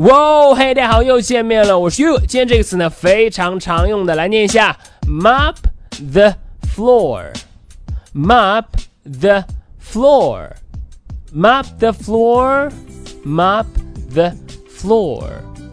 哇，嘿，大家好，又见面了，我是 You。今天这个词呢非常常用的，来念一下：mop the floor，mop the floor，mop the floor，mop the floor。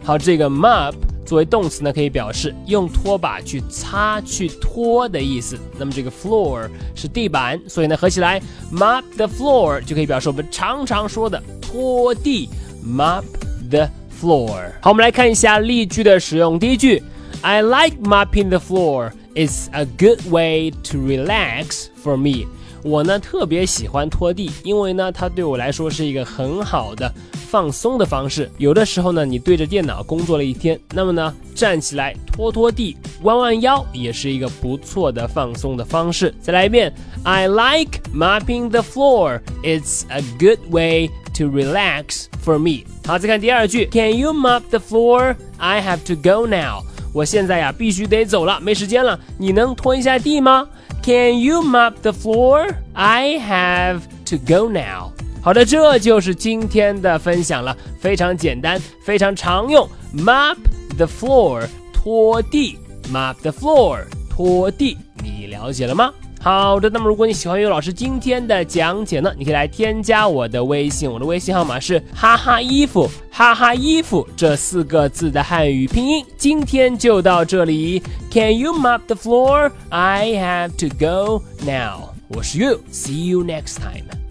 好，这个 mop 作为动词呢，可以表示用拖把去擦、去拖的意思。那么这个 floor 是地板，所以呢合起来 mop the floor 就可以表示我们常常说的拖地，mop the。floor。好，我们来看一下例句的使用。第一句，I like mopping the floor. It's a good way to relax for me. 我呢特别喜欢拖地，因为呢它对我来说是一个很好的放松的方式。有的时候呢，你对着电脑工作了一天，那么呢站起来拖拖地、弯弯腰也是一个不错的放松的方式。再来一遍，I like mopping the floor. It's a good way to relax for me。好，再看第二句，Can you mop the floor? I have to go now。我现在呀必须得走了，没时间了。你能拖一下地吗？Can you mop the floor? I have to go now。好的，这就是今天的分享了，非常简单，非常常用。Mop the floor，拖地。Mop the floor，拖地。你了解了吗？好的，那么如果你喜欢尤老师今天的讲解呢，你可以来添加我的微信，我的微信号码是哈哈衣服哈哈衣服这四个字的汉语拼音。今天就到这里，Can you mop the floor? I have to go now。我是 You，See you next time。